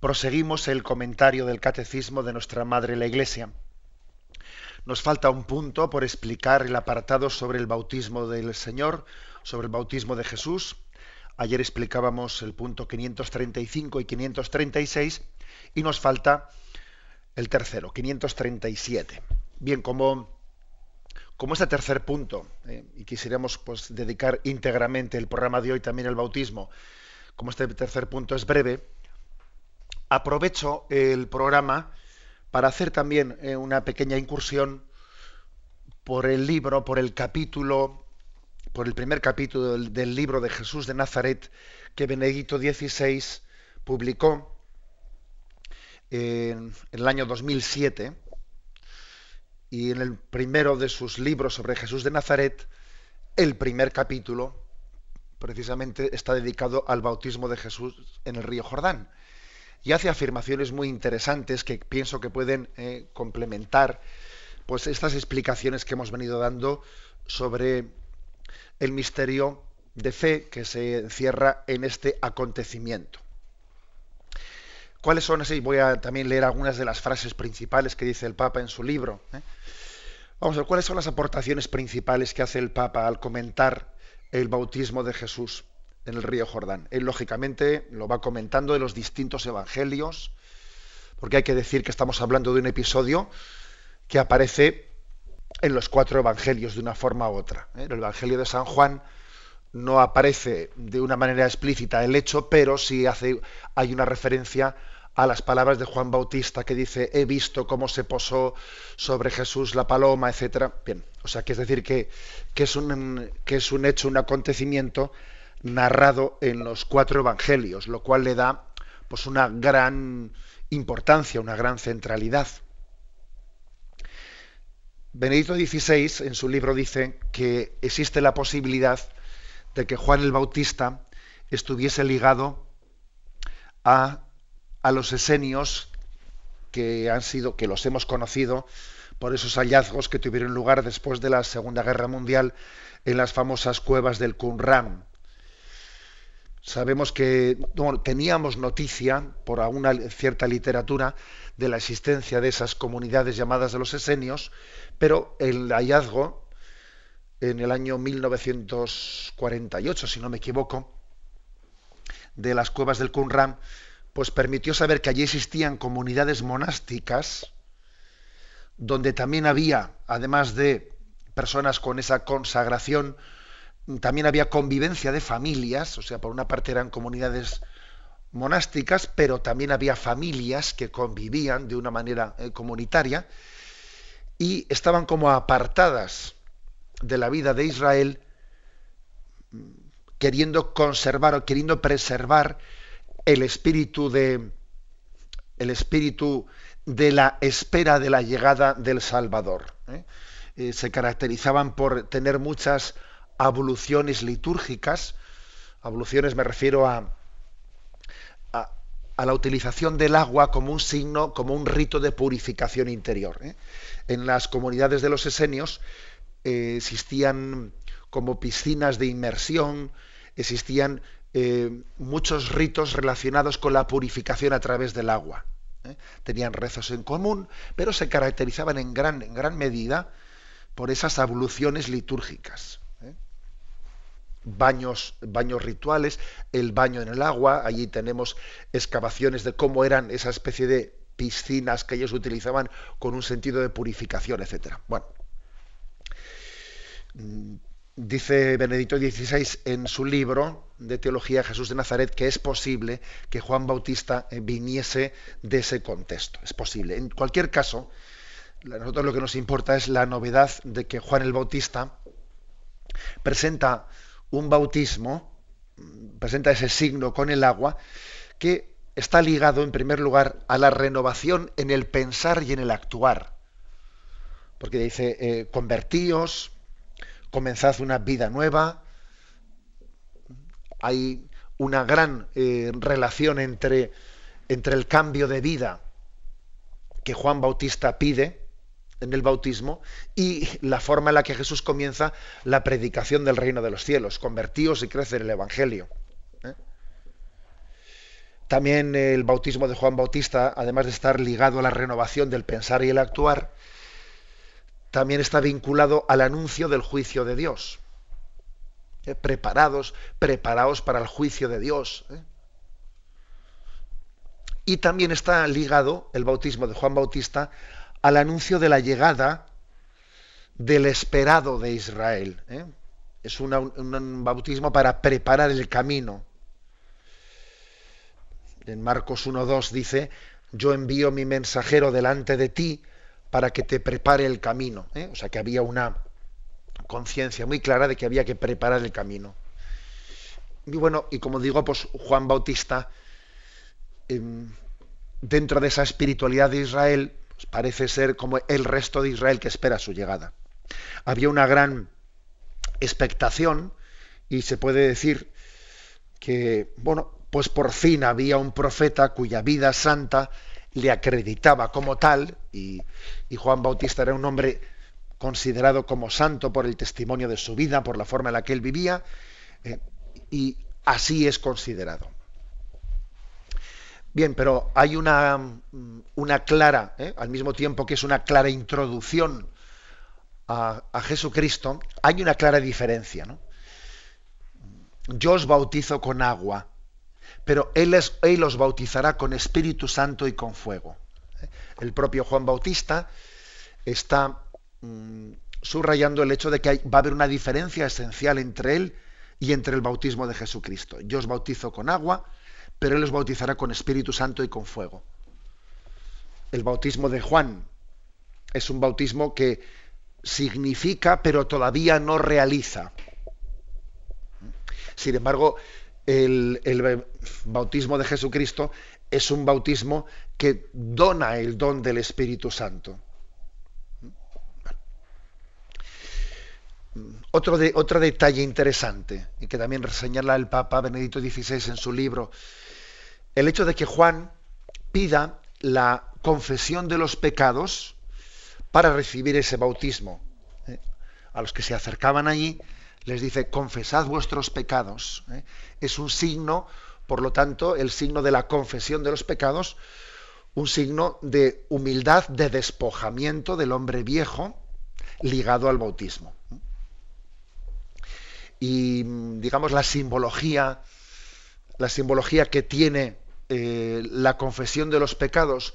proseguimos el comentario del catecismo de nuestra Madre la Iglesia. Nos falta un punto por explicar el apartado sobre el bautismo del Señor, sobre el bautismo de Jesús. Ayer explicábamos el punto 535 y 536 y nos falta el tercero, 537. Bien, como, como este tercer punto, eh, y quisiéramos pues, dedicar íntegramente el programa de hoy también al bautismo, como este tercer punto es breve, aprovecho el programa para hacer también eh, una pequeña incursión por el libro, por el capítulo, por el primer capítulo del, libro de Jesús de Nazaret que Benedicto XVI publicó en, el año 2007 y en el primero de sus libros sobre Jesús de Nazaret, el primer capítulo precisamente está dedicado al bautismo de Jesús en el río Jordán y hace afirmaciones muy interesantes que pienso que pueden eh, complementar pues estas explicaciones que hemos venido dando sobre el misterio de fe que se encierra en este acontecimiento. ¿Cuáles son así? Voy a también leer algunas de las frases principales que dice el Papa en su libro. ¿eh? Vamos a ver cuáles son las aportaciones principales que hace el Papa al comentar el bautismo de Jesús en el río Jordán. Él, lógicamente, lo va comentando de los distintos evangelios, porque hay que decir que estamos hablando de un episodio que aparece en los cuatro evangelios de una forma u otra. ¿eh? En el Evangelio de San Juan no aparece de una manera explícita el hecho, pero sí hace, hay una referencia a las palabras de Juan Bautista que dice he visto cómo se posó sobre Jesús la paloma, etcétera. Bien, o sea que es decir que, que, es un, que es un hecho, un acontecimiento narrado en los cuatro evangelios, lo cual le da pues una gran importancia, una gran centralidad. Benedicto XVI en su libro dice que existe la posibilidad de que Juan el Bautista estuviese ligado a, a los esenios que han sido, que los hemos conocido por esos hallazgos que tuvieron lugar después de la Segunda Guerra Mundial en las famosas cuevas del Qumran. Sabemos que teníamos noticia por una cierta literatura de la existencia de esas comunidades llamadas de los esenios, pero el hallazgo en el año 1948, si no me equivoco, de las cuevas del Qumran, pues permitió saber que allí existían comunidades monásticas donde también había, además de personas con esa consagración también había convivencia de familias, o sea, por una parte eran comunidades monásticas, pero también había familias que convivían de una manera eh, comunitaria y estaban como apartadas de la vida de Israel, queriendo conservar o queriendo preservar el espíritu de el espíritu de la espera de la llegada del Salvador. ¿eh? Eh, se caracterizaban por tener muchas abluciones litúrgicas. Abluciones me refiero a, a, la utilización del agua como un signo, como un rito de purificación interior. ¿eh? En las comunidades de los esenios eh, existían como piscinas de inmersión, existían eh, muchos ritos relacionados con la purificación a través del agua. Tenían rezos en común, pero se caracterizaban en gran, en gran medida por esas abluciones litúrgicas baños, baños rituales, el baño en el agua, allí tenemos excavaciones de cómo eran esa especie de piscinas que ellos utilizaban con un sentido de purificación, etcétera. Bueno, mm, dice Benedicto XVI en su libro de Teología Jesús de Nazaret que es posible que Juan Bautista eh, viniese de ese contexto. Es posible. En cualquier caso, a nosotros lo que nos importa es la novedad de que Juan el Bautista presenta un bautismo, presenta ese signo con el agua, que está ligado, en primer lugar, a la renovación en el pensar y en el actuar. Porque dice, eh, convertíos, comenzad una vida nueva. Hay una gran eh, relación entre, entre el cambio de vida que Juan Bautista pide en el bautismo y la forma en la que Jesús comienza la predicación del reino de los cielos. Convertíos y crece en el Evangelio. ¿eh? También el bautismo de Juan Bautista, además de estar ligado a la renovación del pensar y el actuar, también está vinculado al anuncio del juicio de Dios. Eh, preparados, preparados para el juicio de Dios. ¿eh? Y también está ligado el bautismo de Juan Bautista al anuncio de la llegada del esperado de Israel. ¿eh? Es un bautismo para preparar el camino. En Marcos 1.2 dice, yo envío mi mensajero delante de ti para que te prepare el camino. O sea que había una, conciencia muy clara de que había que preparar el camino. Y bueno, y como digo, pues Juan Bautista, em, dentro de esa espiritualidad de Israel, parece ser como el resto de Israel que espera su llegada. Había una gran expectación y se puede decir que, bueno, pues por fin había un profeta cuya vida santa le acreditaba como tal, y, y Juan Bautista era un hombre considerado como santo por el testimonio de su vida, por la forma en la que él vivía, eh, y así es considerado. Bien, pero hay una, una clara, eh, al mismo tiempo que es una clara introducción a, Jesucristo, hay una clara diferencia. Yo os bautizo con agua, pero él, es, él os bautizará con Espíritu Santo y con fuego. Eh, el propio Juan Bautista está Mm, subrayando el hecho de que va a haber una diferencia esencial entre él y entre el bautismo de Jesucristo. Yo os bautizo con agua, pero él os bautizará con Espíritu Santo y con fuego. El bautismo de Juan es un bautismo que significa, pero todavía no realiza. Sin embargo, el, bautismo de Jesucristo es un bautismo que dona el don del Espíritu Santo. Otro, otro detalle interesante, y que también señala el Papa Benedicto XVI en su libro, el hecho de que Juan pida la confesión de los pecados para recibir ese bautismo. ¿eh? A los que se acercaban allí les dice, confesad vuestros pecados. ¿eh? Es un signo, por lo tanto, el signo de la confesión de los pecados, un signo de humildad, de despojamiento del hombre viejo ligado al bautismo y digamos la simbología, la simbología que tiene eh, la confesión de los pecados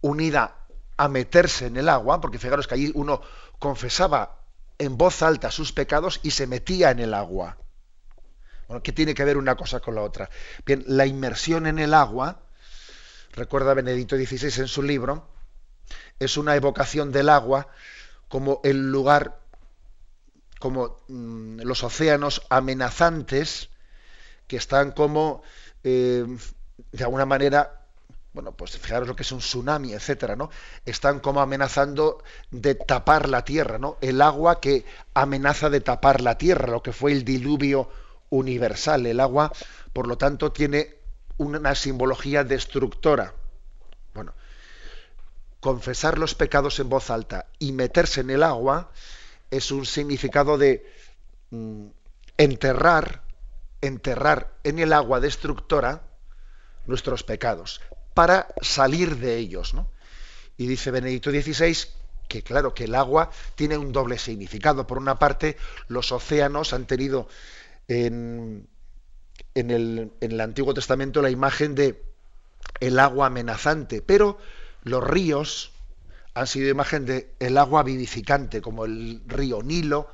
unida a meterse en el agua, porque fijaros que allí uno confesaba en voz alta sus pecados y se metía en el agua. Bueno, ¿qué tiene que ver una cosa con la otra? Bien, la inmersión en el agua, recuerda Benedicto XVI en su libro, es una evocación del agua como el lugar como mm, los océanos amenazantes que están como eh, de alguna manera bueno pues fijaros lo que es un tsunami etcétera no están como amenazando de tapar la tierra no el agua que amenaza de tapar la tierra lo que fue el diluvio universal. El agua por lo tanto tiene una simbología destructora. Bueno confesar los pecados en voz alta y meterse en el agua es un significado de mm, enterrar, enterrar en el agua destructora nuestros pecados, para salir de ellos. Y dice Benedicto XVI que claro, que el agua tiene un doble significado. Por una parte, los océanos han tenido en, en, el, en el Antiguo Testamento la imagen de el agua amenazante, pero los ríos, han sido imagen de el agua vivificante, como el río Nilo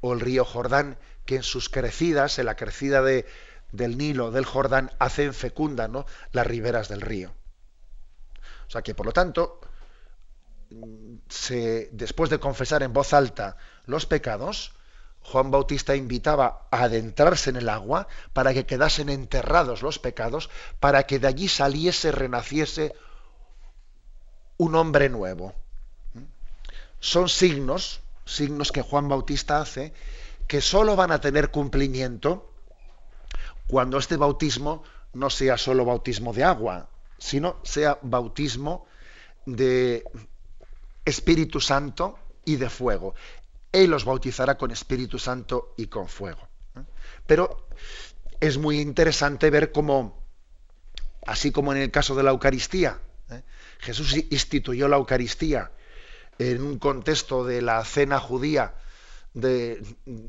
o el río Jordán, que en sus crecidas, en la crecida de, del Nilo, del Jordán, hacen fecunda las riberas del río. O sea que, por lo tanto, se, después de confesar en voz alta los pecados, Juan Bautista invitaba a adentrarse en el agua para que quedasen enterrados los pecados, para que de allí saliese, renaciese un hombre nuevo. Son signos, signos que Juan Bautista hace, que sólo van a tener cumplimiento cuando este bautismo no sea solo bautismo de agua, sino sea bautismo de Espíritu Santo y de fuego. Él los bautizará con Espíritu Santo y con fuego. Pero es muy interesante ver cómo, así como en el caso de la Eucaristía, ¿eh? Jesús instituyó la Eucaristía en un contexto de la cena judía, de,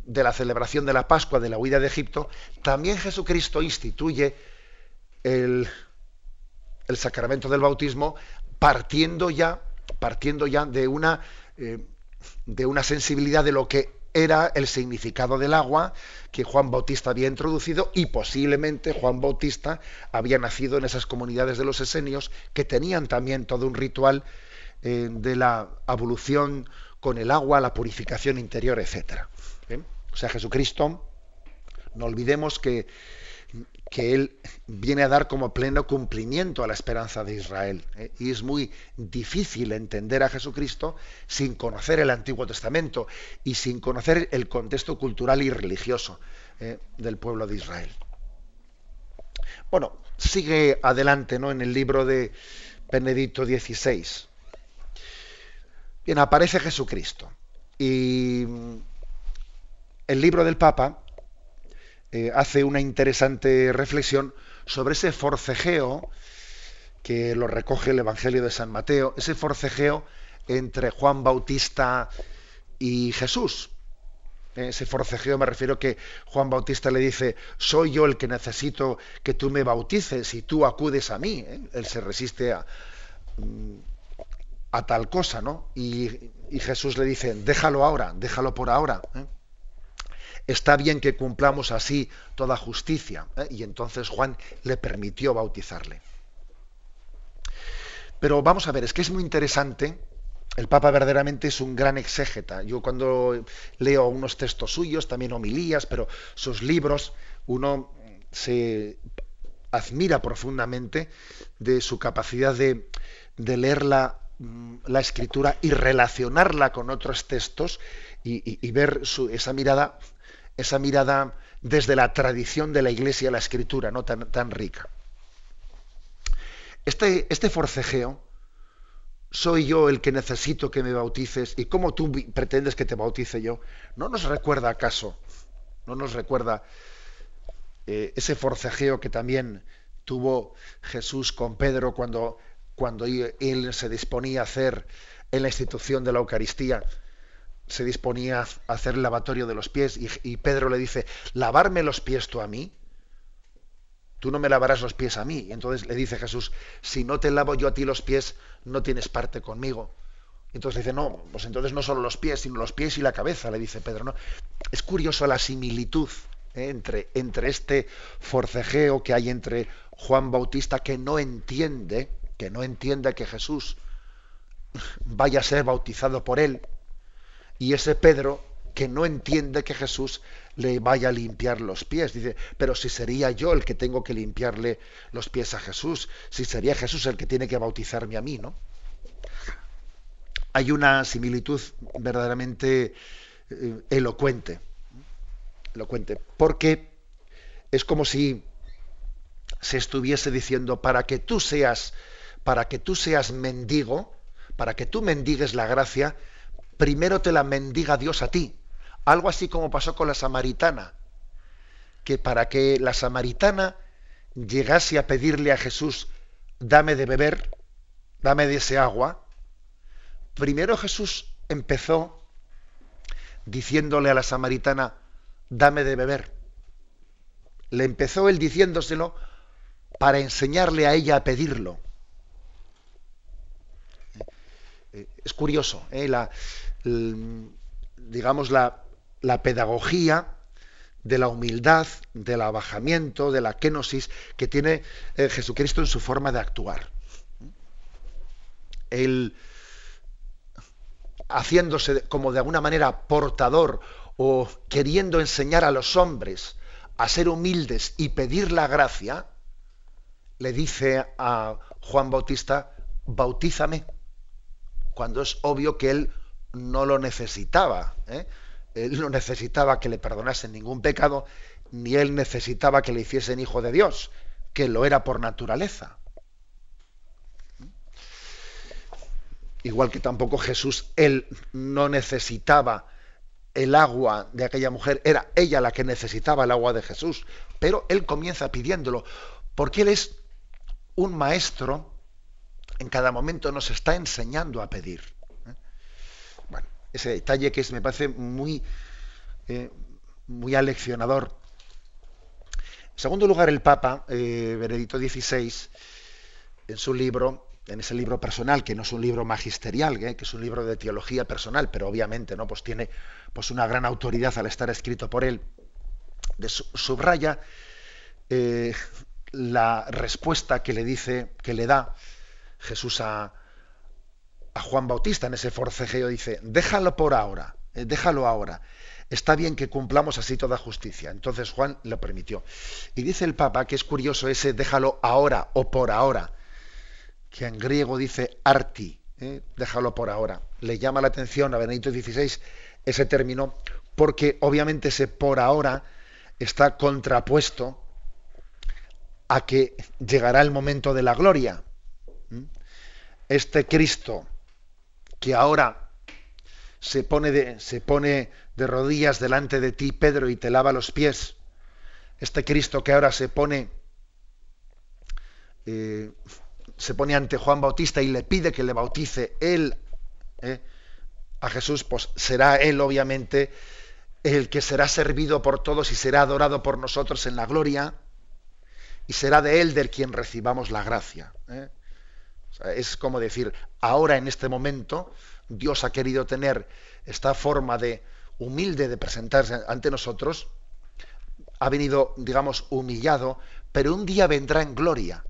la celebración de la Pascua, de la huida de Egipto, también Jesucristo instituye el, sacramento del bautismo partiendo ya, partiendo ya de una eh, de una sensibilidad de lo que era el significado del agua que Juan Bautista había introducido y posiblemente Juan Bautista había nacido en esas comunidades de los esenios que tenían también todo un ritual eh, de la abolución con el agua, la purificación interior, etc. ¿Eh? O sea, Jesucristo, no olvidemos que Él viene a dar como pleno cumplimiento a la esperanza de Israel. ¿eh? Y es muy difícil entender a Jesucristo sin conocer el Antiguo Testamento y sin conocer el contexto cultural y religioso ¿eh? del pueblo de Israel. Bueno, sigue adelante ¿no? en el libro de Benedicto XVI. Bien, aparece Jesucristo. Y el libro del Papa eh, hace una interesante reflexión sobre ese forcejeo que lo recoge el Evangelio de San Mateo, ese forcejeo entre Juan Bautista y Jesús. Ese forcejeo me refiero que Juan Bautista le dice, soy yo el que necesito que tú me bautices y tú acudes a mí. ¿eh? Él se resiste a, mm, a, tal cosa, ¿no? Y, Jesús le dice, déjalo ahora, déjalo por ahora. ¿eh? está bien que cumplamos así toda justicia. ¿eh? Y entonces Juan le permitió bautizarle. Pero vamos a ver, es que es muy interesante. El Papa verdaderamente es un gran exégeta. Yo cuando leo unos textos suyos, también homilías, pero sus libros, uno se admira profundamente de su capacidad de, mm, la, escritura y relacionarla con otros textos y, ver esa mirada esa mirada desde la tradición de la Iglesia, la Escritura, no tan, tan rica. Este, este forcejeo, soy yo el que necesito que me bautices y cómo tú pretendes que te bautice yo, ¿no nos recuerda acaso, no nos recuerda eh, ese forcejeo que también tuvo Jesús con Pedro cuando, cuando él se disponía a hacer en la institución de la Eucaristía? se disponía a hacer el lavatorio de los pies y, Pedro le dice, ¿lavarme los pies tú a mí? Tú no me lavarás los pies a mí. Y entonces le dice Jesús, si no te lavo yo a ti los pies, no tienes parte conmigo. Entonces dice, no, pues entonces no solo los pies, sino los pies y la cabeza, le dice Pedro. ¿no? Es curioso la similitud ¿eh? entre, entre este forcejeo que hay entre Juan Bautista que no entiende, que no entiende que Jesús vaya a ser bautizado por él, y ese Pedro que no entiende que Jesús le vaya a limpiar los pies. Dice, pero si sería yo el que tengo que limpiarle los pies a Jesús, si sería Jesús el que tiene que bautizarme a mí, ¿no? Hay una similitud verdaderamente eh, elocuente, elocuente, porque es como si se estuviese diciendo, para que tú seas, para que tú seas mendigo, para que tú mendigues la gracia, primero te la mendiga Dios a ti. Algo así como pasó con la samaritana, que para que la samaritana llegase a pedirle a Jesús, dame de beber, dame de ese agua, primero Jesús empezó diciéndole a la samaritana, dame de beber. Le empezó él diciéndoselo para enseñarle a ella a pedirlo. Eh, es curioso, ¿eh? la, digamos, la, pedagogía de la humildad, del abajamiento, de la kenosis que tiene eh, Jesucristo en su forma de actuar. Él, haciéndose como de alguna manera portador o queriendo enseñar a los hombres a ser humildes y pedir la gracia, le dice a Juan Bautista, bautízame, cuando es obvio que él no lo necesitaba. ¿eh? Él no necesitaba que le perdonasen ningún pecado, ni él necesitaba que le hiciesen hijo de Dios, que lo era por naturaleza. Igual que tampoco Jesús, él no necesitaba el agua de aquella mujer, era ella la que necesitaba el agua de Jesús, pero él comienza pidiéndolo, porque él es un maestro, en cada momento nos está enseñando a pedir. ¿eh? Bueno, ese detalle que es, me parece muy, eh, muy aleccionador. En segundo lugar, el Papa, eh, XVI, en su libro, en ese libro personal, que no es un libro magisterial, que es un libro de teología personal, pero obviamente no, pues tiene pues una gran autoridad al estar escrito por él, de, subraya la respuesta que le dice, que le da Jesús a, Juan Bautista en ese forcejeo, dice, déjalo por ahora, eh, déjalo ahora. Está bien que cumplamos así toda justicia. Entonces Juan lo permitió. Y dice el Papa que es curioso ese déjalo ahora o por ahora, que en griego dice arti, eh, déjalo por ahora. Le llama la atención a Benedicto XVI ese término porque obviamente ese por ahora está contrapuesto a que llegará el momento de la gloria. ¿Mm? Este Cristo que ahora se pone de, rodillas delante de ti, Pedro, y te lava los pies. Este Cristo que ahora se pone, eh, se pone ante Juan Bautista y le pide que le bautice él eh, a Jesús, pues será él obviamente el que será servido por todos y será adorado por nosotros en la gloria y será de él del quien recibamos la gracia. ¿eh? Es como decir, ahora en este momento Dios ha querido tener esta forma de humilde de presentarse ante nosotros, ha venido, digamos, humillado, pero un día vendrá en gloria.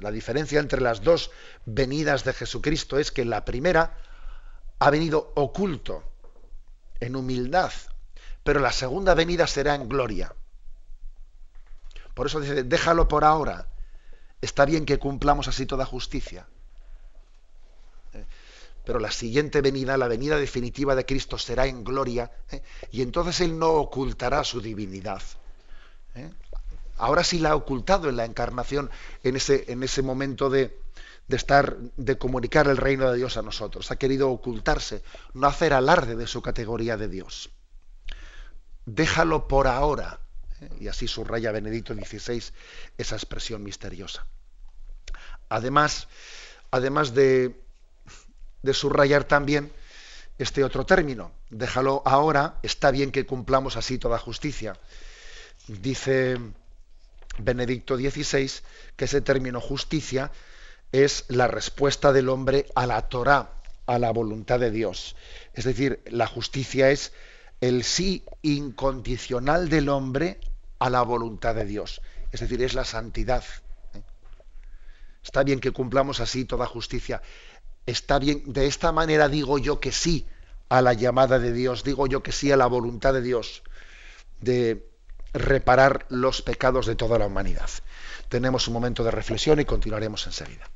la diferencia entre las dos venidas de Jesucristo es que la primera ha venido oculto, en humildad, pero la segunda venida será en gloria. Por eso dice, déjalo por ahora. Está bien que cumplamos así toda justicia. ¿Eh? Pero la siguiente venida, la venida definitiva de Cristo será en gloria ¿eh? y entonces Él no ocultará su divinidad. ¿eh? Ahora sí la ha ocultado en la encarnación, en ese, en ese momento de, de estar, de comunicar el reino de Dios a nosotros. Ha querido ocultarse, no hacer alarde de su categoría de Dios. Déjalo por ahora y así subraya Benedicto XVI esa expresión misteriosa. Además, además de, subrayar también este otro término, déjalo ahora, está bien que cumplamos así toda justicia. Dice Benedicto XVI que ese término justicia es la respuesta del hombre a la Torá, a la voluntad de Dios. Es decir, la justicia es el sí incondicional del hombre a la voluntad de Dios. Es decir, es la santidad. ¿eh? Está bien que cumplamos así toda justicia. Está bien, de esta manera digo yo que sí a la llamada de Dios, digo yo que sí a la voluntad de Dios de reparar los pecados de toda la humanidad. Tenemos un momento de reflexión y continuaremos enseguida.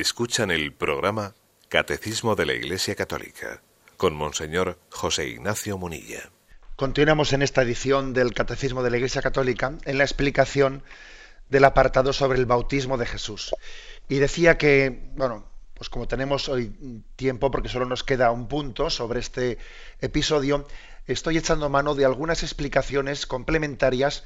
Escuchan el programa Catecismo de la Iglesia Católica con Monseñor José Ignacio Munilla. Continuamos en esta edición del Catecismo de la Iglesia Católica en la explicación del apartado sobre el bautismo de Jesús. Y decía que, bueno, pues como tenemos hoy tiempo, porque solo nos queda un punto sobre este episodio, estoy echando mano de algunas explicaciones complementarias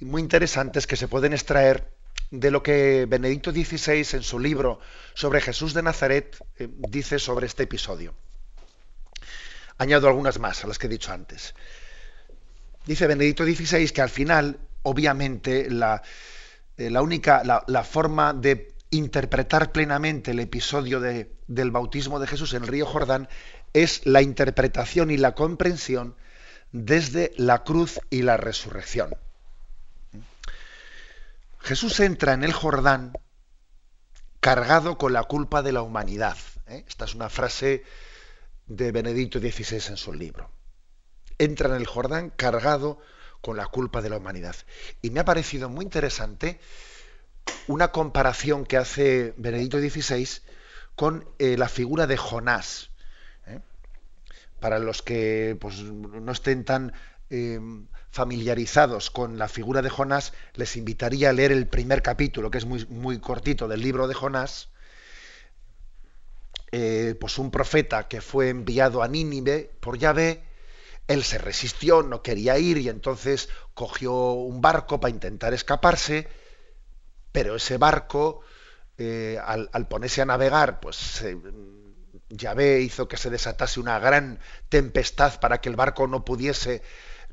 muy interesantes que se pueden extraer de lo que Benedicto XVI en su libro sobre Jesús de Nazaret eh, dice sobre este episodio. Añado algunas más a las que he dicho antes. Dice Benedicto XVI que al final, obviamente, la, eh, única, la, forma de interpretar plenamente el episodio de, del bautismo de Jesús en el río Jordán es la interpretación y la comprensión desde la cruz y la resurrección. Jesús entra en el Jordán cargado con la culpa de la humanidad. ¿eh? Esta es una frase de Benedicto XVI en su libro. Entra en el Jordán cargado con la culpa de la humanidad. Y me ha parecido muy interesante una comparación que hace Benedicto XVI con eh, la figura de Jonás. ¿eh? Para los que pues, no estén tan familiarizados con la figura de Jonás, les invitaría a leer el primer capítulo, que es muy, muy cortito del libro de Jonás. Eh, pues un profeta que fue enviado a Nínive por Yahvé, él se resistió, no quería ir y entonces cogió un barco para intentar escaparse, pero ese barco, eh, al, ponerse a navegar, pues Yahvé hizo que se desatase una gran tempestad para que el barco no pudiese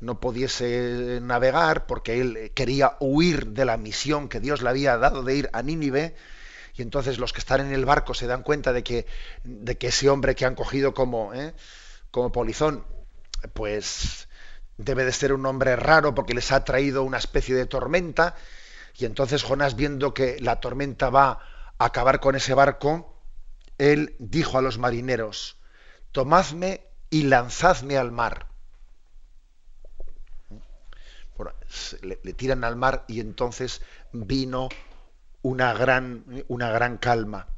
no pudiese navegar porque él quería huir de la misión que Dios le había dado de ir a Nínive. Y entonces los que están en el barco se dan cuenta de que, de que ese hombre que han cogido como, ¿eh? como polizón, pues debe de ser un hombre raro porque les ha traído una especie de tormenta. Y entonces Jonás, viendo que la tormenta va a acabar con ese barco, él dijo a los marineros, tomadme y lanzadme al mar le, tiran al mar y entonces vino una gran, una gran calma.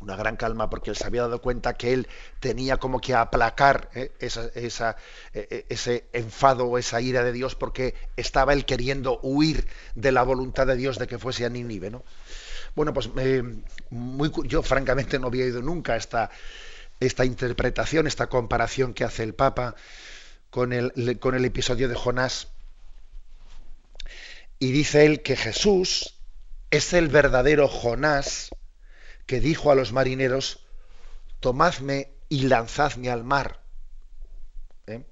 Una gran calma porque él se había dado cuenta que él tenía como que aplacar eh, esa, esa, eh, eh, ese enfado o esa ira de Dios porque estaba él queriendo huir de la voluntad de Dios de que fuese a Nínive. ¿no? Bueno, pues yo francamente no había oído nunca esta, esta interpretación, esta comparación que hace el Papa con el, con el episodio de Jonás y dice él que Jesús es el verdadero Jonás que dijo a los marineros, tomadme y lanzadme al mar. ¿Eh?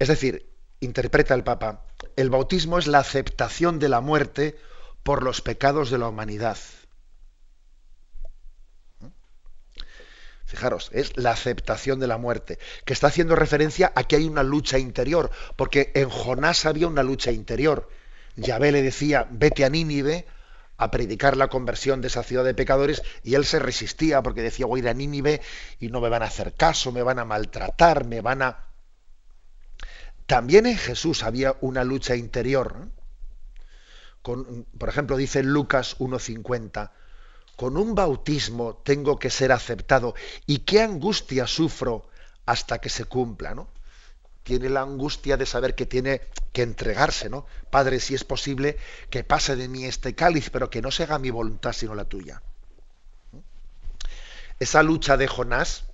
Es decir, interpreta el Papa, el bautismo es la aceptación de la muerte por los pecados de la humanidad. ¿Eh? Fijaros, es la aceptación de la muerte, que está haciendo referencia a que hay una lucha interior, porque en Jonás había una lucha interior. Yahvé le decía, vete a Nínive a predicar la conversión de esa ciudad de pecadores, y él se resistía porque decía, voy a ir a Nínive y no me van a hacer caso, me van a maltratar, me van a... También en Jesús había una lucha interior. Con, por ejemplo, dice Lucas 1.50, con un bautismo tengo que ser aceptado y qué angustia sufro hasta que se cumpla, ¿no? Tiene la angustia de saber que tiene que entregarse, ¿no? Padre, si es posible, que pase de mí este cáliz, pero que no se haga mi voluntad sino la tuya. Esa lucha de Jonás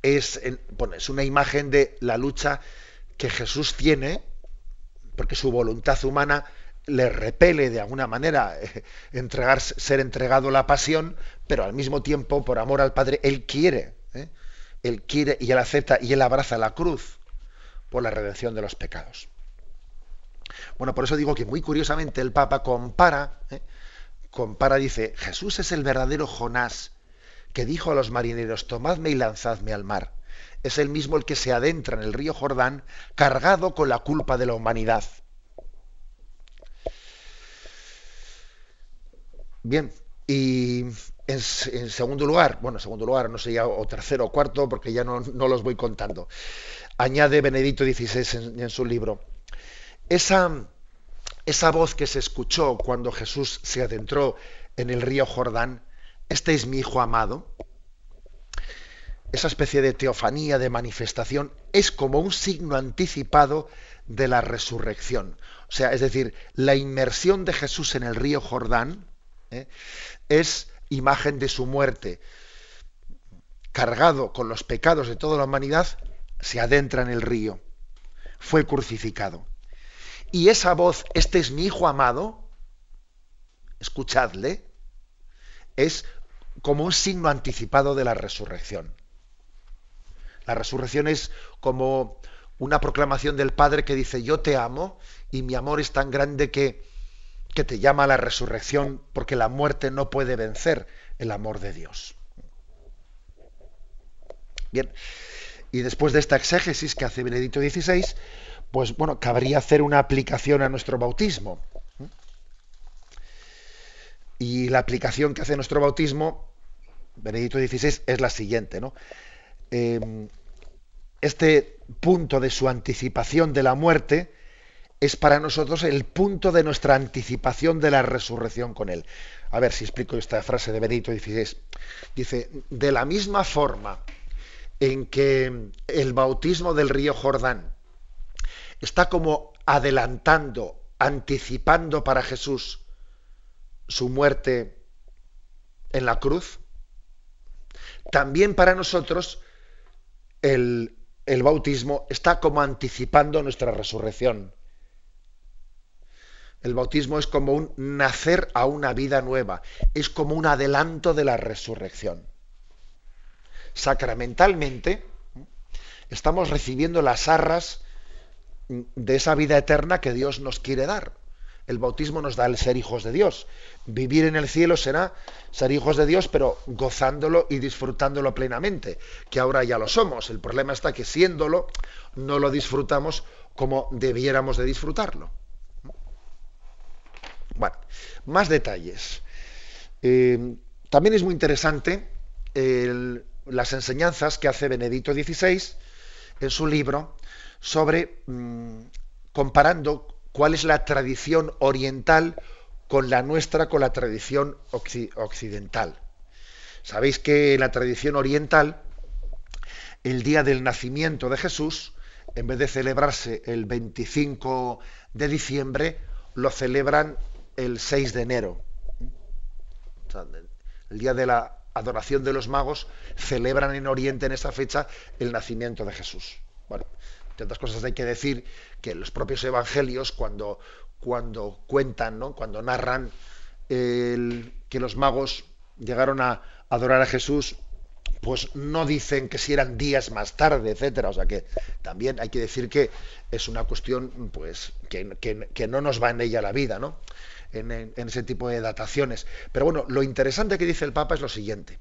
es, es una imagen de la lucha que Jesús tiene, porque su voluntad humana le repele de alguna manera eh, ser entregado la pasión, pero al mismo tiempo, por amor al Padre, él quiere. ¿eh? Él quiere y él acepta y él abraza la cruz por la redención de los pecados. Bueno, por eso digo que muy curiosamente el Papa compara, ¿eh? compara, dice, Jesús es el verdadero Jonás que dijo a los marineros, tomadme y lanzadme al mar. Es el mismo el que se adentra en el río Jordán cargado con la culpa de la humanidad. Bien, y en, segundo lugar, bueno, en segundo lugar, no sé ya, o tercero o cuarto, porque ya no, los voy contando, añade Benedicto XVI en, su libro, esa, esa voz que se escuchó cuando Jesús se adentró en el río Jordán, este es mi hijo amado, esa especie de teofanía, de manifestación, es como un signo anticipado de la resurrección. O sea, es decir, la inmersión de Jesús en el río Jordán ¿eh? es imagen de su muerte. Cargado con los pecados de toda la humanidad, se adentra en el río. Fue crucificado. Y esa voz, este es mi hijo amado, escuchadle, es como un signo anticipado de la resurrección. La resurrección es como una proclamación del Padre que dice, yo te amo y mi amor es tan grande que que te llama a la resurrección porque la muerte no puede vencer el amor de Dios. Bien, y después de esta exégesis que hace Benedicto XVI, pues bueno, cabría hacer una aplicación a nuestro bautismo. Y la aplicación que hace nuestro bautismo, Benedicto XVI, es la siguiente, ¿no? Eh, este punto de su anticipación de la muerte, es para nosotros el punto de nuestra anticipación de la resurrección con Él. A ver si explico esta frase de Benito XVI. Dice, de la misma forma en que el bautismo del río Jordán está como adelantando, anticipando para Jesús su muerte en la cruz, también para nosotros el, el bautismo está como anticipando nuestra resurrección. El bautismo es como un nacer a una vida nueva, es como un adelanto de la resurrección. Sacramentalmente estamos recibiendo las arras de esa vida eterna que Dios nos quiere dar. El bautismo nos da el ser hijos de Dios. Vivir en el cielo será ser hijos de Dios, pero gozándolo y disfrutándolo plenamente, que ahora ya lo somos. El problema está que siéndolo, no lo disfrutamos como debiéramos de disfrutarlo. Bueno, más detalles. Eh, también es muy interesante las enseñanzas que hace Benedicto XVI en su libro sobre mm, comparando cuál es la tradición oriental con la nuestra, con la tradición occidental. Sabéis que la tradición oriental, el día del nacimiento de Jesús, en vez de celebrarse el 25 de diciembre, lo celebran el 6 de enero. el día de la adoración de los magos, celebran en Oriente en esa fecha el nacimiento de Jesús. Bueno, otras cosas hay que decir que los propios evangelios, cuando, cuando cuentan, ¿no? cuando narran que los magos llegaron a adorar a Jesús, pues no dicen que si eran días más tarde, etcétera. O sea que también hay que decir que es una cuestión, pues, que, que no nos va en ella la vida, ¿no? En, ese tipo de dataciones. Pero bueno, lo interesante que dice el Papa es lo siguiente,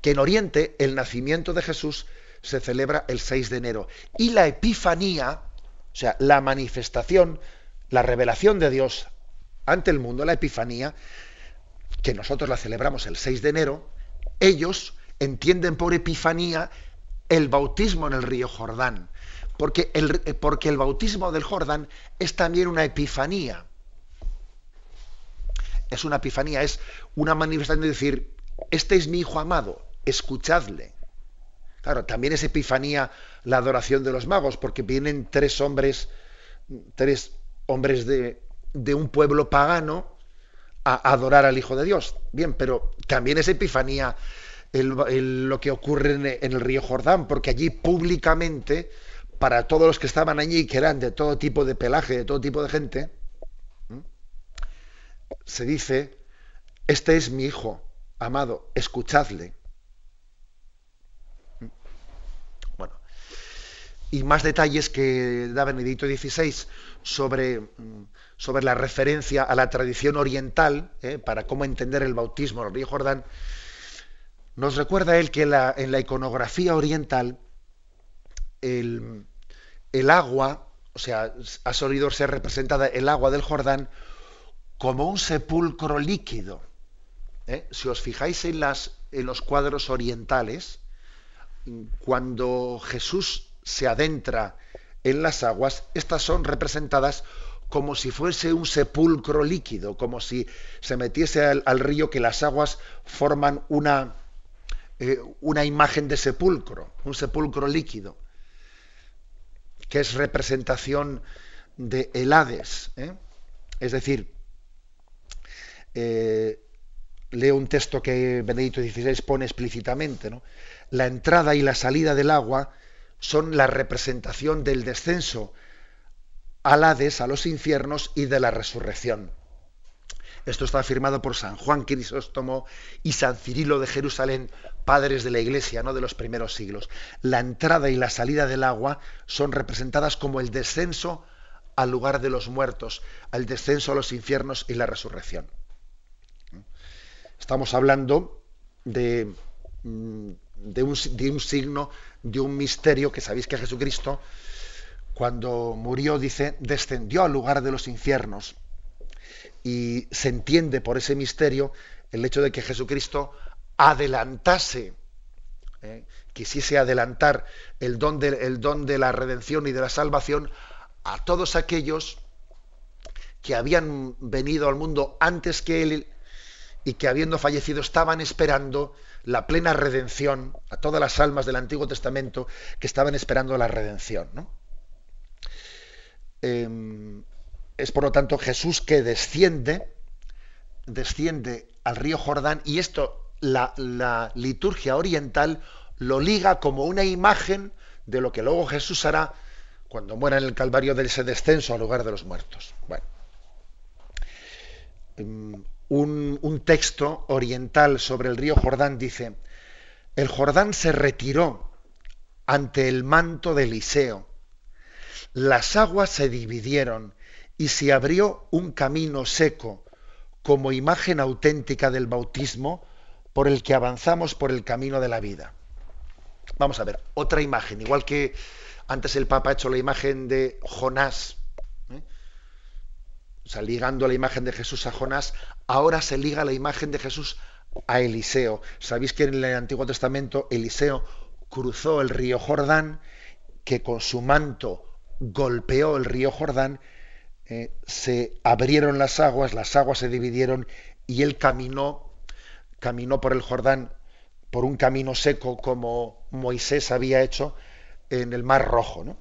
que en Oriente el nacimiento de Jesús se celebra el 6 de enero. Y la Epifanía, o sea, la manifestación, la revelación de Dios ante el mundo, la Epifanía, que nosotros la celebramos el 6 de enero, ellos entienden por Epifanía el bautismo en el río Jordán, porque el, porque el bautismo del Jordán es también una epifanía es una epifanía, es una manifestación de decir, este es mi hijo amado, escuchadle. Claro, también es epifanía la adoración de los magos, porque vienen tres hombres, tres hombres de, un pueblo pagano a adorar al Hijo de Dios. Bien, pero también es epifanía lo que ocurre en, en el río Jordán, porque allí públicamente, para todos los que estaban allí, que eran de todo tipo de pelaje, de todo tipo de gente, se dice, este es mi hijo amado, escuchadle. Bueno, y más detalles que da Benedicto XVI sobre, sobre la referencia a la tradición oriental, eh, para cómo entender el bautismo en el río Jordán, nos recuerda él que en la iconografía oriental el, el agua, o sea, ha solido ser representada el agua del Jordán como un sepulcro líquido. ¿eh? si os fijáis en, en los cuadros orientales, cuando Jesús se adentra en las aguas, estas son representadas como si fuese un sepulcro líquido, como si se metiese al, río que las aguas forman una, eh, una imagen de sepulcro, un sepulcro líquido, que es representación de el Hades. ¿eh? Es decir, eh, leo un texto que Benedicto XVI pone explícitamente, la entrada y la salida del agua son la representación del descenso al Hades, a los infiernos y de la resurrección. Esto está afirmado por San Juan Crisóstomo y San Cirilo de Jerusalén, padres de la Iglesia, ¿no? de los primeros siglos. La entrada y la salida del agua son representadas como el descenso al lugar de los muertos, al descenso a los infiernos y la resurrección. Estamos hablando de, mm, de un, signo, de un misterio, que sabéis que Jesucristo, cuando murió, dice, descendió al lugar de los infiernos. Y se entiende por ese misterio el hecho de que Jesucristo adelantase, ¿eh? quisiese adelantar el don, de, el don de la redención y de la salvación a todos aquellos que habían venido al mundo antes que él y que habiendo fallecido estaban esperando la plena redención, a todas las almas del Antiguo Testamento que estaban esperando la redención. Em, es por lo tanto Jesús que desciende, desciende al río Jordán y esto la, la liturgia oriental lo liga como una imagen de lo que luego Jesús hará cuando muera en el Calvario de ese descenso al lugar de los muertos. Bueno. Em, un, texto oriental sobre el río Jordán dice, el Jordán se retiró ante el manto de Eliseo. Las aguas se dividieron y se abrió un camino seco como imagen auténtica del bautismo por el que avanzamos por el camino de la vida. Vamos a ver, otra imagen, igual que antes el Papa ha hecho la imagen de Jonás o sea, ligando la imagen de Jesús a Jonás, ahora se liga la imagen de Jesús a Eliseo. Sabéis que en el Antiguo Testamento Eliseo cruzó el río Jordán, que con su manto golpeó el río Jordán, eh, se abrieron las aguas, las aguas se dividieron y él caminó, caminó por el Jordán por un camino seco como Moisés había hecho en el Mar Rojo, ¿no?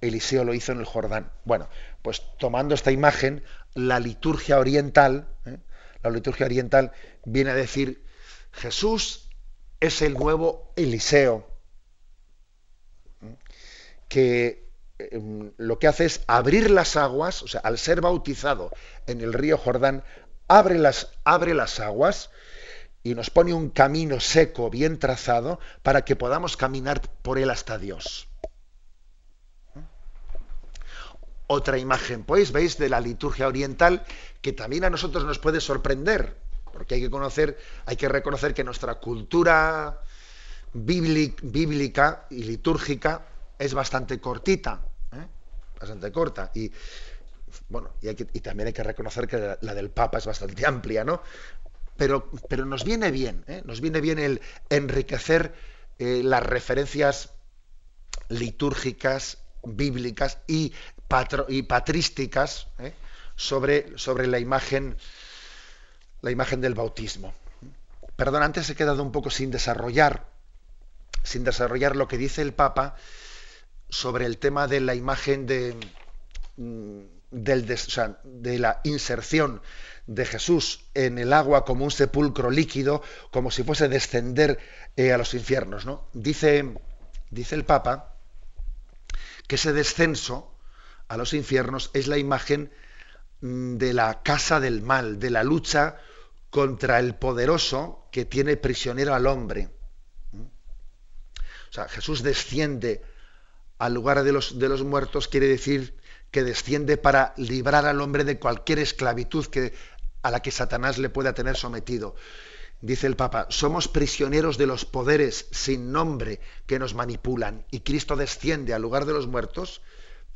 Eliseo lo hizo en el Jordán. Bueno, pues tomando esta imagen, la liturgia oriental, ¿eh? La liturgia oriental viene a decir, Jesús es el nuevo Eliseo, que em, lo que hace es abrir las aguas, o sea, al ser bautizado en el río Jordán, abre las, abre las aguas y nos pone un camino seco, bien trazado, para que podamos caminar por él hasta Dios. Otra imagen, pues, veis, de la liturgia oriental que también a nosotros nos puede sorprender, porque hay que conocer, hay que reconocer que nuestra cultura bíblica y litúrgica es bastante cortita, ¿eh? bastante corta, y bueno, y, también hay que reconocer que la, del Papa es bastante amplia, ¿no? Pero, pero nos viene bien, ¿eh? nos viene bien el enriquecer eh, las referencias litúrgicas, bíblicas y y patrísticas ¿eh? sobre, sobre la imagen la imagen del bautismo. Perdón, antes he quedado un poco sin desarrollar sin desarrollar lo que dice el Papa sobre el tema de la imagen de, mm, la inserción de Jesús en el agua como un sepulcro líquido, como si fuese descender eh, a los infiernos. ¿no? Dice, dice el Papa que ese descenso a los infiernos es la imagen mm, de la casa del mal, de la lucha contra el poderoso que tiene prisionero al hombre. ¿Mm? O sea, Jesús desciende al lugar de los, de los muertos, quiere decir que desciende para librar al hombre de cualquier esclavitud que, a la que Satanás le pueda tener sometido. Dice el Papa, somos prisioneros de los poderes sin nombre que nos manipulan y Cristo desciende al lugar de los muertos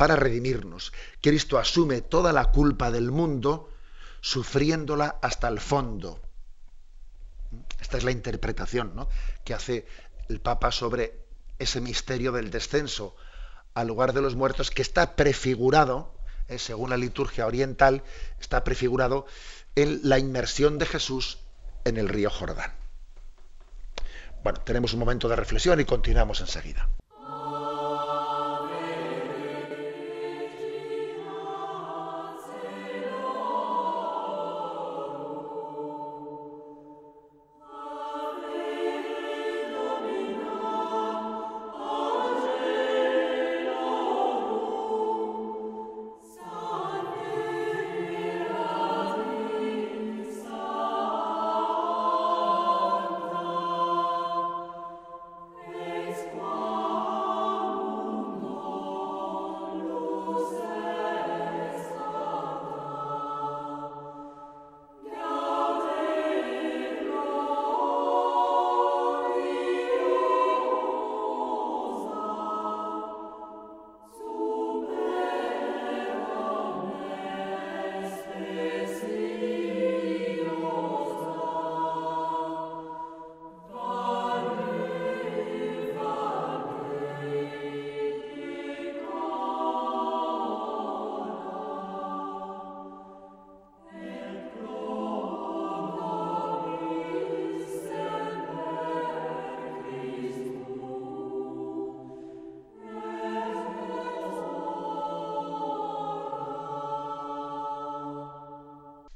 para redimirnos. Cristo asume toda la culpa del mundo, sufriéndola hasta el fondo. Esta es la interpretación que hace el Papa sobre ese misterio del descenso al lugar de los muertos que está prefigurado, eh, según la liturgia oriental, está prefigurado en la inmersión de Jesús en el río Jordán. Bueno, tenemos un momento de reflexión y continuamos enseguida.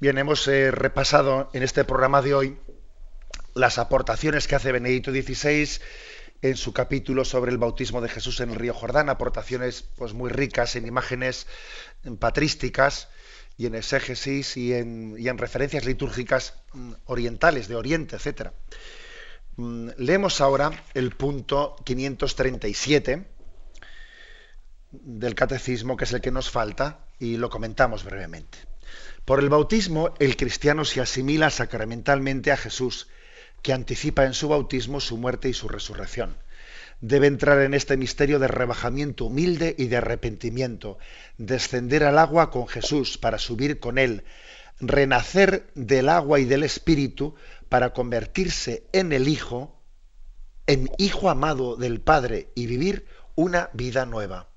Bien, hemos eh, repasado en este programa de hoy las aportaciones que hace Benedicto XVI en su capítulo sobre el bautismo de Jesús en el río Jordán, aportaciones pues muy ricas en imágenes patrísticas y en exégesis y en, y en referencias litúrgicas mm, orientales, de Oriente, etc. Mm, leemos ahora el punto 537 del catecismo, que es el que nos falta, y lo comentamos brevemente. Por el bautismo, el cristiano se asimila sacramentalmente a Jesús, que anticipa en su bautismo su muerte y su resurrección. Debe entrar en este misterio de rebajamiento humilde y de arrepentimiento, descender al agua con Jesús para subir con Él, renacer del agua y del Espíritu para convertirse en el Hijo, en Hijo amado del Padre y vivir una vida nueva.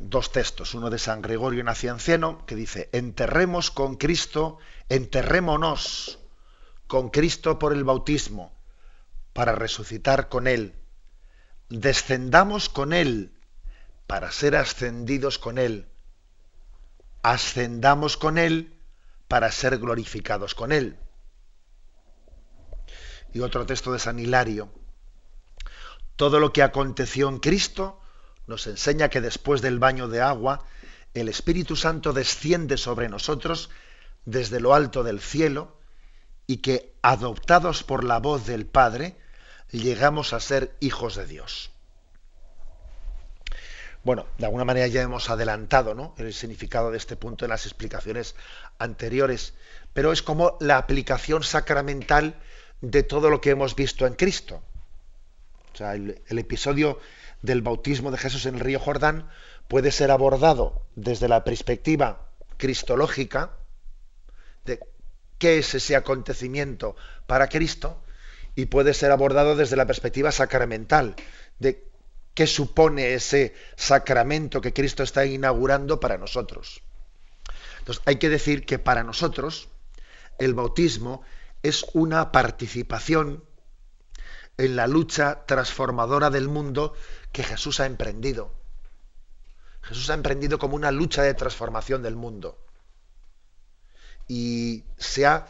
Dos textos, uno de San Gregorio Nacianciano, que dice, enterremos con Cristo, enterrémonos con Cristo por el bautismo, para resucitar con Él. Descendamos con Él, para ser ascendidos con Él. Ascendamos con Él, para ser glorificados con Él. Y otro texto de San Hilario. Todo lo que aconteció en Cristo, nos enseña que después del baño de agua, el Espíritu Santo desciende sobre nosotros desde lo alto del cielo y que, adoptados por la voz del Padre, llegamos a ser hijos de Dios. Bueno, de alguna manera ya hemos adelantado ¿no? el significado de este punto en las explicaciones anteriores, pero es como la aplicación sacramental de todo lo que hemos visto en Cristo. O sea, el, el episodio del bautismo de Jesús en el río Jordán puede ser abordado desde la perspectiva cristológica de qué es ese acontecimiento para Cristo y puede ser abordado desde la perspectiva sacramental de qué supone ese sacramento que Cristo está inaugurando para nosotros. Entonces, hay que decir que para nosotros el bautismo es una participación en la lucha transformadora del mundo que Jesús ha emprendido. Jesús ha emprendido como una lucha de transformación del mundo. Y se ha,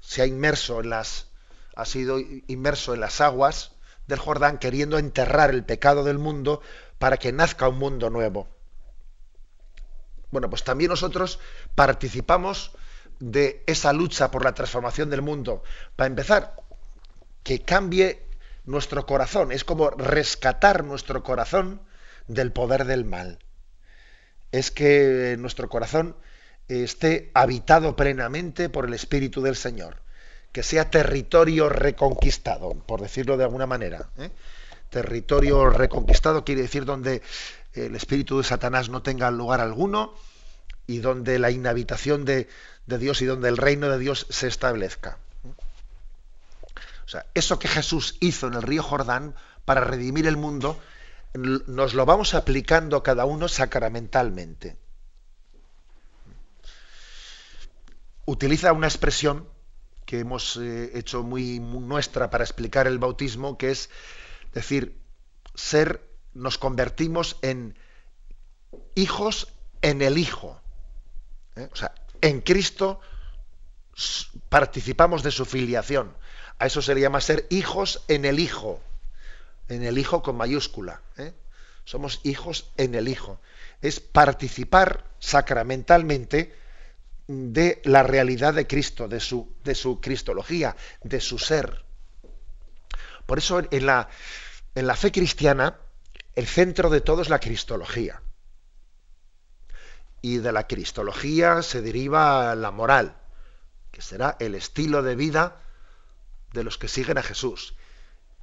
se ha inmerso en las, ha sido inmerso en las aguas del Jordán queriendo enterrar el pecado del mundo para que nazca un mundo nuevo. Bueno, pues también nosotros participamos de esa lucha por la transformación del mundo. Para empezar, que cambie nuestro corazón, es como rescatar nuestro corazón del poder del mal. Es que nuestro corazón esté habitado plenamente por el Espíritu del Señor, que sea territorio reconquistado, por decirlo de alguna manera. ¿eh? Territorio reconquistado quiere decir donde el espíritu de Satanás no tenga lugar alguno y donde la inhabitación de, de Dios y donde el reino de Dios se establezca. O sea, eso que Jesús hizo en el río Jordán para redimir el mundo, nos lo vamos aplicando cada uno sacramentalmente. Utiliza una expresión que hemos eh, hecho muy, nuestra para explicar el bautismo, que es decir, ser, nos convertimos en hijos en el Hijo. ¿eh? O sea, en Cristo participamos de su filiación. A eso se le llama ser hijos en el Hijo. En el Hijo con mayúscula. ¿eh? Somos hijos en el Hijo. Es participar sacramentalmente de la realidad de Cristo, de su, de su cristología, de su ser. Por eso en la, en la fe cristiana el centro de todo es la cristología. Y de la cristología se deriva la moral, que será el estilo de vida de los que siguen a Jesús.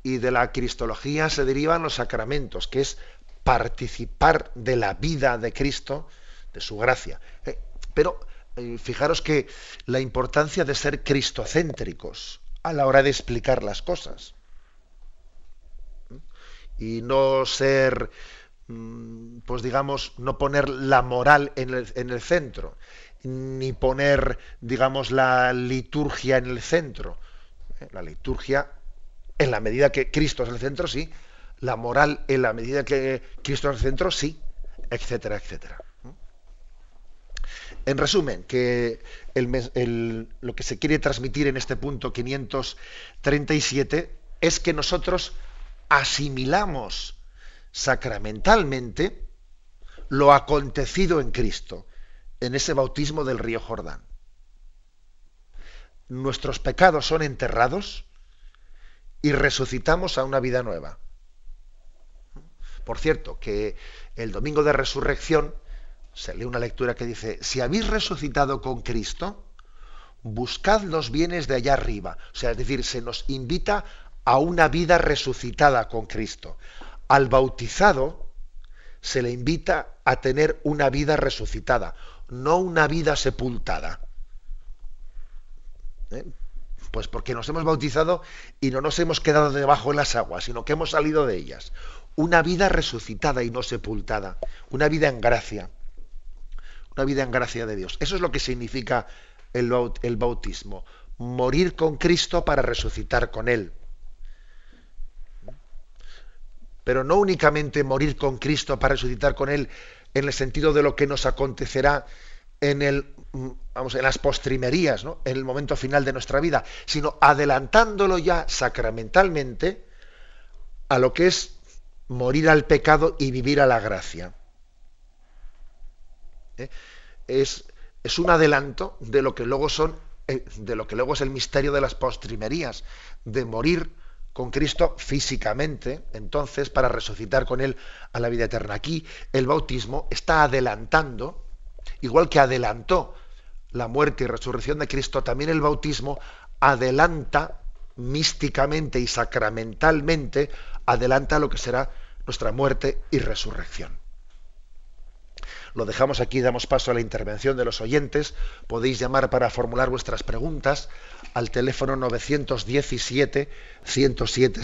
Y de la cristología se derivan los sacramentos, que es participar de la vida de Cristo, de su gracia. Eh, pero eh, fijaros que la importancia de ser cristocéntricos a la hora de explicar las cosas. Y no ser, mm, pues digamos, no poner la moral en el, centro, ni poner, digamos, la liturgia en el centro. Eh, la liturgia, en la medida que Cristo es el centro, sí. La moral, en la medida que Cristo es el centro, sí. Etcétera, etcétera. En resumen, que lo que se quiere transmitir en este punto 537 es que nosotros asimilamos sacramentalmente lo acontecido en Cristo, en ese bautismo del río Jordán. Nuestros pecados son enterrados y resucitamos a una vida nueva. Por cierto, que el domingo de resurrección se lee una lectura que dice, si habéis resucitado con Cristo, buscad los bienes de allá arriba. O sea, es decir, se nos invita a una vida resucitada con Cristo. Al bautizado se le invita a tener una vida resucitada, no una vida sepultada. ¿Eh? Pues porque nos hemos bautizado y no nos hemos quedado debajo de las aguas, sino que hemos salido de ellas. Una vida resucitada y no sepultada, una vida en gracia una vida en gracia de Dios. Eso es lo que significa el, bautismo, morir con Cristo para resucitar con Él. Pero no únicamente morir con Cristo para resucitar con Él en el sentido de lo que nos acontecerá en, el, vamos, en las postrimerías, ¿no? en el momento final de nuestra vida, sino adelantándolo ya sacramentalmente a lo que es morir al pecado y vivir a la gracia. ¿eh? es, es, un adelanto de lo que luego son eh, de lo que luego es el misterio de las postrimerías, de morir con Cristo físicamente, entonces, para resucitar con Él a la vida eterna. Aquí el bautismo está adelantando, igual que adelantó la muerte y resurrección de Cristo, también el bautismo adelanta místicamente y sacramentalmente, adelanta lo que será nuestra muerte y resurrección. Lo dejamos aquí, damos paso a la intervención de los oyentes. Podéis llamar para formular vuestras preguntas al teléfono 917 107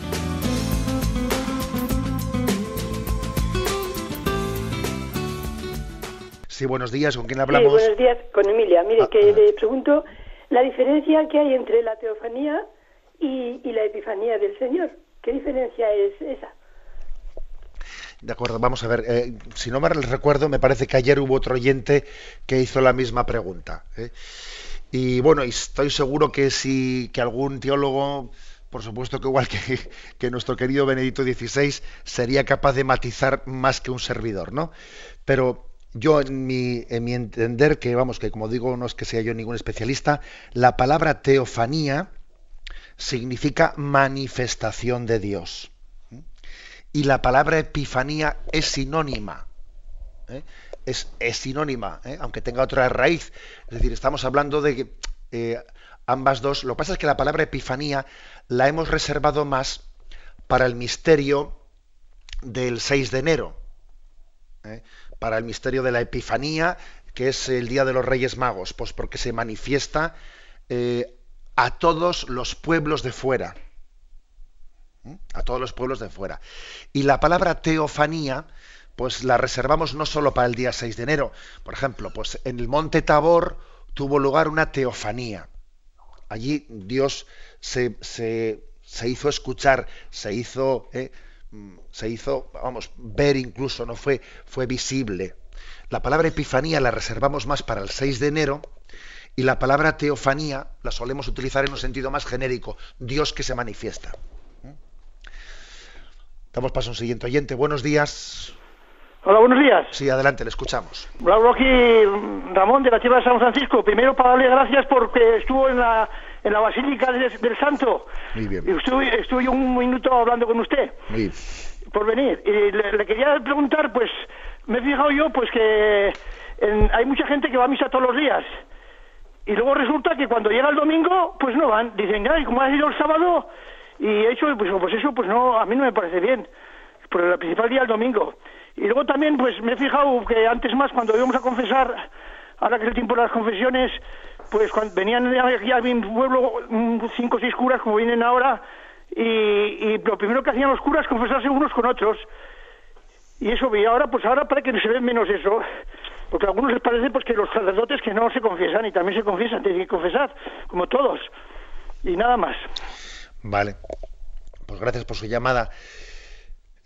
Sí, buenos días, ¿con quién hablamos? Sí, buenos días, con Emilia. Mire, ah, que ah. le pregunto la diferencia que hay entre la teofanía y, la epifanía del Señor. ¿Qué diferencia es esa? De acuerdo, vamos a ver. Eh, si no me recuerdo, me parece que ayer hubo otro oyente que hizo la misma pregunta. ¿eh? Y bueno, estoy seguro que si que algún teólogo, por supuesto que igual que, que, nuestro querido Benedicto XVI, sería capaz de matizar más que un servidor, ¿no? Pero yo en mi, en mi entender, que vamos, que como digo, no es que sea yo ningún especialista, la palabra teofanía significa manifestación de Dios. Y la palabra epifanía es sinónima. ¿eh? Es, sinónima, ¿eh? aunque tenga otra raíz. Es decir, estamos hablando de eh, ambas dos. Lo que pasa es que la palabra epifanía la hemos reservado más para el misterio del 6 de enero para el misterio de la Epifanía, que es el Día de los Reyes Magos, pues porque se manifiesta eh, a todos los pueblos de fuera. ¿Mm? A todos los pueblos de fuera. Y la palabra teofanía, pues la reservamos no solo para el día 6 de enero. Por ejemplo, pues en el monte Tabor tuvo lugar una teofanía. Allí Dios se, hizo escuchar, se hizo eh, se hizo, vamos, ver incluso, no fue, fue visible. La palabra epifanía la reservamos más para el 6 de enero y la palabra teofanía la solemos utilizar en un sentido más genérico, Dios que se manifiesta. Damos paso a un siguiente oyente. Buenos días. Hola, buenos días. Sí, adelante, le escuchamos. Hablo aquí Ramón de la Tierra de San Francisco. Primero para darle gracias porque estuvo en la en la Basílica del, Santo. Muy bien. Estuve, estuve un minuto hablando con usted. Muy Por venir. Y le, quería preguntar, pues, me he fijado yo, pues, que hay mucha gente que va a misa todos los días. Y luego resulta que cuando llega el domingo, pues no van. Dicen, ay, como ha sido el sábado, y he hecho, pues, pues eso, pues no, a mí no me parece bien. Por el principal día el domingo. Y luego también, pues, me he fijado que antes más, cuando íbamos a confesar, ahora que es el tiempo de las confesiones, pues cuando venían aquí a mi pueblo cinco o seis curas como vienen ahora y, lo primero que hacían los curas confesarse unos con otros. Y eso y ahora pues ahora para que se ve menos eso porque a algunos les parece pues que los sacerdotes que no se confiesan y también se confiesan tienen que confesar como todos y nada más. Vale. Pues gracias por su llamada.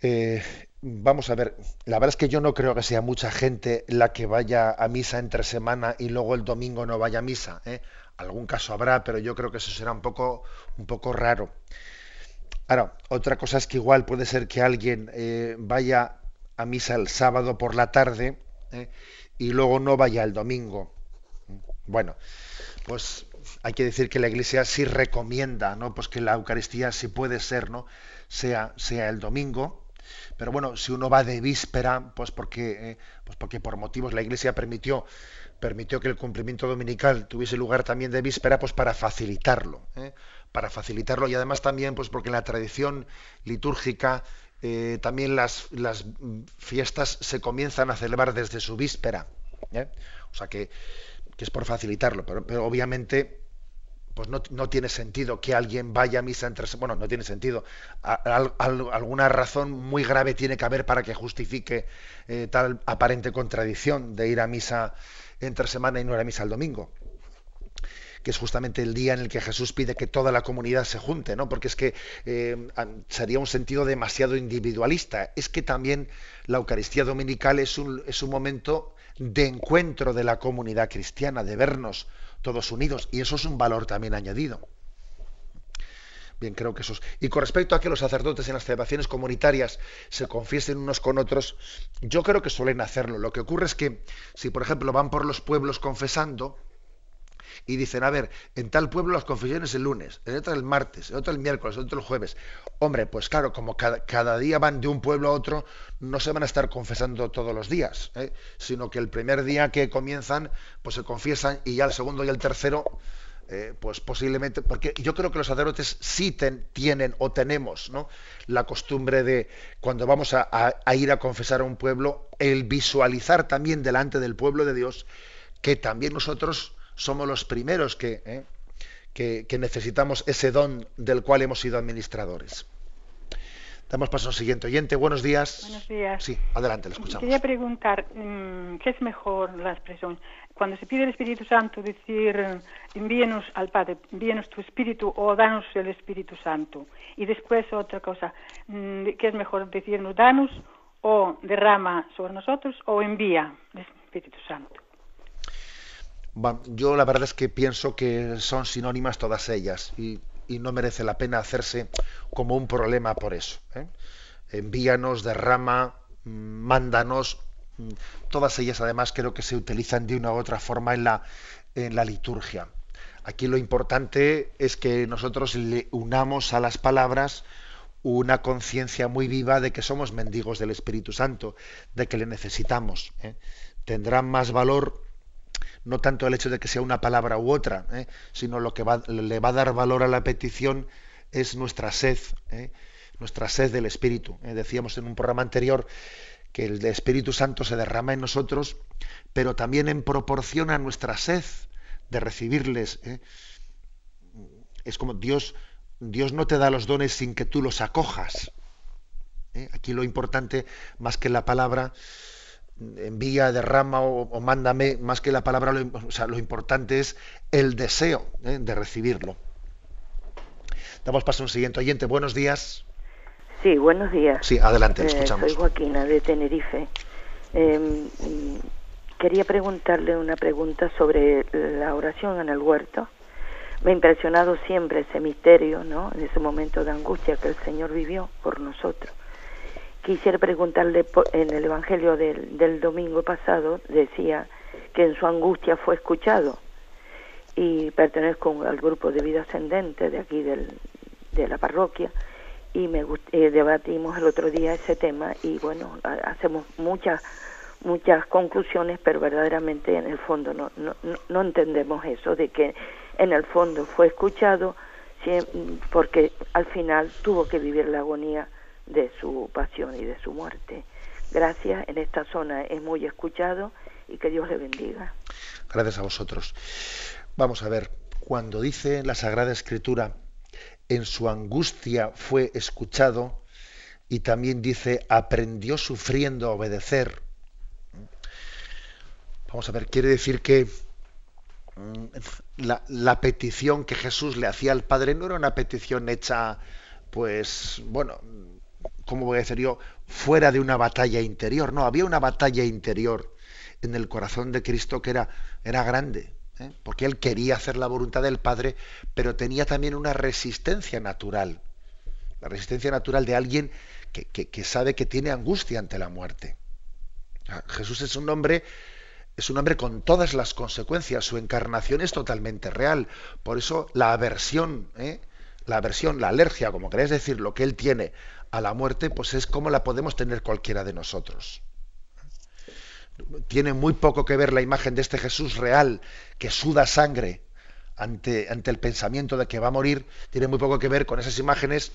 Eh, vamos a ver, la verdad es que yo no creo que sea mucha gente la que vaya a misa entre semana y luego el domingo no vaya a misa. ¿eh? Algún caso habrá, pero yo creo que eso será un poco, un poco raro. Ahora, otra cosa es que igual puede ser que alguien eh, vaya a misa el sábado por la tarde ¿eh? y luego no vaya el domingo. Bueno, pues hay que decir que la Iglesia sí recomienda, ¿no? Pues que la Eucaristía, si puede ser, ¿no? Sea, sea el domingo, pero bueno, si uno va de víspera, pues porque, eh, pues porque por motivos la Iglesia permitió, permitió que el cumplimiento dominical tuviese lugar también de víspera, pues para facilitarlo, ¿eh? para facilitarlo y además también, pues porque en la tradición litúrgica eh, también las, las fiestas se comienzan a celebrar desde su víspera, o sea que, que es por facilitarlo, pero obviamente pues no, no, tiene sentido que alguien vaya a misa entre bueno no tiene sentido alguna razón muy grave tiene que haber para que justifique eh, tal aparente contradicción de ir a misa entre semana y no ir a misa el domingo que es justamente el día en el que Jesús pide que toda la comunidad se junte, ¿no? Porque es que eh, sería un sentido demasiado individualista. Es que también la Eucaristía Dominical es un, es un momento de encuentro de la comunidad cristiana, de vernos todos unidos. Y eso es un valor también añadido. Bien, creo que eso es. Y con respecto a que los sacerdotes en las celebraciones comunitarias se confiesen unos con otros, yo creo que suelen hacerlo. Lo que ocurre es que si, por ejemplo, van por los pueblos confesando, y dicen, a ver, en tal pueblo las confesiones el lunes, en otro el martes, en otro el miércoles, en otro el jueves. Hombre, pues claro, como cada, día van de un pueblo a otro, no se van a estar confesando todos los días, ¿eh? sino que el primer día que comienzan, pues se confiesan y ya el segundo y el tercero, eh, pues posiblemente, porque yo creo que los sacerdotes sí tienen o tenemos ¿no? la costumbre de, cuando vamos a, ir a confesar a un pueblo, el visualizar también delante del pueblo de Dios que también nosotros somos los primeros que, ¿eh? que, necesitamos ese don del cual hemos sido administradores. Damos paso al siguiente oyente. Buenos días. Buenos días. Sí, adelante, le escuchamos. Quería preguntar, mm, ¿qué es mejor la expresión? Cuando se pide el Espíritu Santo, decir, envíenos al Padre, envíenos tu Espíritu o danos el Espíritu Santo. Y después otra cosa, mm, ¿qué es mejor decirnos, danos o derrama sobre nosotros o envía el Espíritu Santo? Yo la verdad es que pienso que son sinónimas todas ellas y, no merece la pena hacerse como un problema por eso. ¿eh? Envíanos, derrama, mm, mándanos, mm, todas ellas además creo que se utilizan de una u otra forma en la, en la liturgia. Aquí lo importante es que nosotros le unamos a las palabras una conciencia muy viva de que somos mendigos del Espíritu Santo, de que le necesitamos. ¿eh? Tendrá más valor no tanto el hecho de que sea una palabra u otra, ¿eh? sino lo que le va a dar valor a la petición es nuestra sed, ¿eh? nuestra sed del Espíritu. ¿eh? Decíamos en un programa anterior que el Espíritu Santo se derrama en nosotros, pero también en proporción a nuestra sed de recibirles. Es como Dios, Dios no te da los dones sin que tú los acojas. Aquí lo importante, más que la palabra, envía, derrama o, mándame, más que la palabra, lo, o sea, lo importante es el deseo ¿eh? de recibirlo. Damos paso a un siguiente oyente. Buenos días. Sí, buenos días. Sí, adelante, eh, escuchamos. Soy Joaquina de Tenerife. Em, quería preguntarle una pregunta sobre la oración en el huerto. Me ha impresionado siempre ese misterio, ¿no? En ese momento de angustia que el Señor vivió por nosotros quisiera preguntarle, en el Evangelio del, domingo pasado decía que en su angustia fue escuchado. Y pertenezco al grupo de vida ascendente de aquí de la parroquia y me eh, debatimos el otro día ese tema y bueno, hacemos muchas muchas conclusiones, pero verdaderamente en el fondo no, no, no entendemos eso de que en el fondo fue escuchado porque al final tuvo que vivir la agonía de su pasión y de su muerte. Gracias, en esta zona es muy escuchado y que Dios le bendiga. Gracias a vosotros. Vamos a ver, cuando dice la Sagrada Escritura, en su angustia fue escuchado, y también dice, aprendió sufriendo a obedecer. Vamos a ver, quiere decir que mm, la, la, petición que Jesús le hacía al Padre no era una petición hecha, pues, bueno, ¿cómo voy a decir yo? Fuera de una batalla interior. No, había una batalla interior en el corazón de Cristo que era, era grande, ¿eh? porque él quería hacer la voluntad del Padre, pero tenía también una resistencia natural. La resistencia natural de alguien que, sabe que tiene angustia ante la muerte. Jesús es un hombre es un hombre con todas las consecuencias. Su encarnación es totalmente real. Por eso la aversión, ¿eh? la aversión, la alergia, como queréis decir, lo que él tiene a la muerte, pues es como la podemos tener cualquiera de nosotros. Tiene muy poco que ver la imagen de este Jesús real que suda sangre ante, ante el pensamiento de que va a morir, tiene muy poco que ver con esas imágenes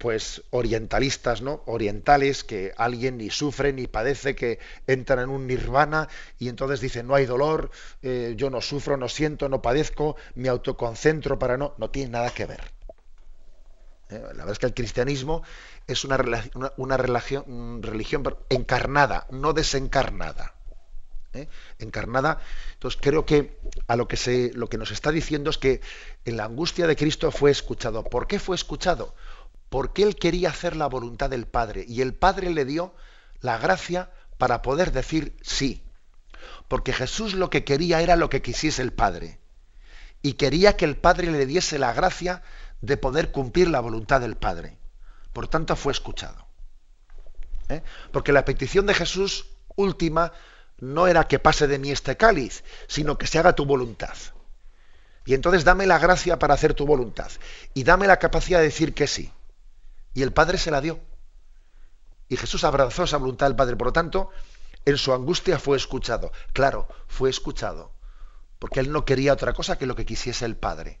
pues orientalistas, ¿no? Orientales que alguien ni sufre ni padece, que entran en un nirvana y entonces dicen no hay dolor, eh, yo no sufro, no siento, no padezco, me autoconcentro para no, no tiene nada que ver. ¿Eh? La verdad es que el cristianismo es una, una, religión, religión encarnada, no desencarnada. ¿eh? Encarnada. Entonces creo que a lo que se, lo que nos está diciendo es que en la angustia de Cristo fue escuchado. ¿Por qué fue escuchado? Porque él quería hacer la voluntad del Padre y el Padre le dio la gracia para poder decir sí. Porque Jesús lo que quería era lo que quisiese el Padre. Y quería que el Padre le diese la gracia de poder cumplir la voluntad del Padre. Por tanto, fue escuchado. ¿Eh? Porque la petición de Jesús última no era que pase de mí este cáliz, sino que se haga tu voluntad. Y entonces dame la gracia para hacer tu voluntad. Y dame la capacidad de decir que sí. Y el Padre se la dio. Y Jesús abrazó esa voluntad del Padre. Por lo tanto, en su angustia fue escuchado. Claro, fue escuchado. Porque él no quería otra cosa que lo que quisiese el Padre.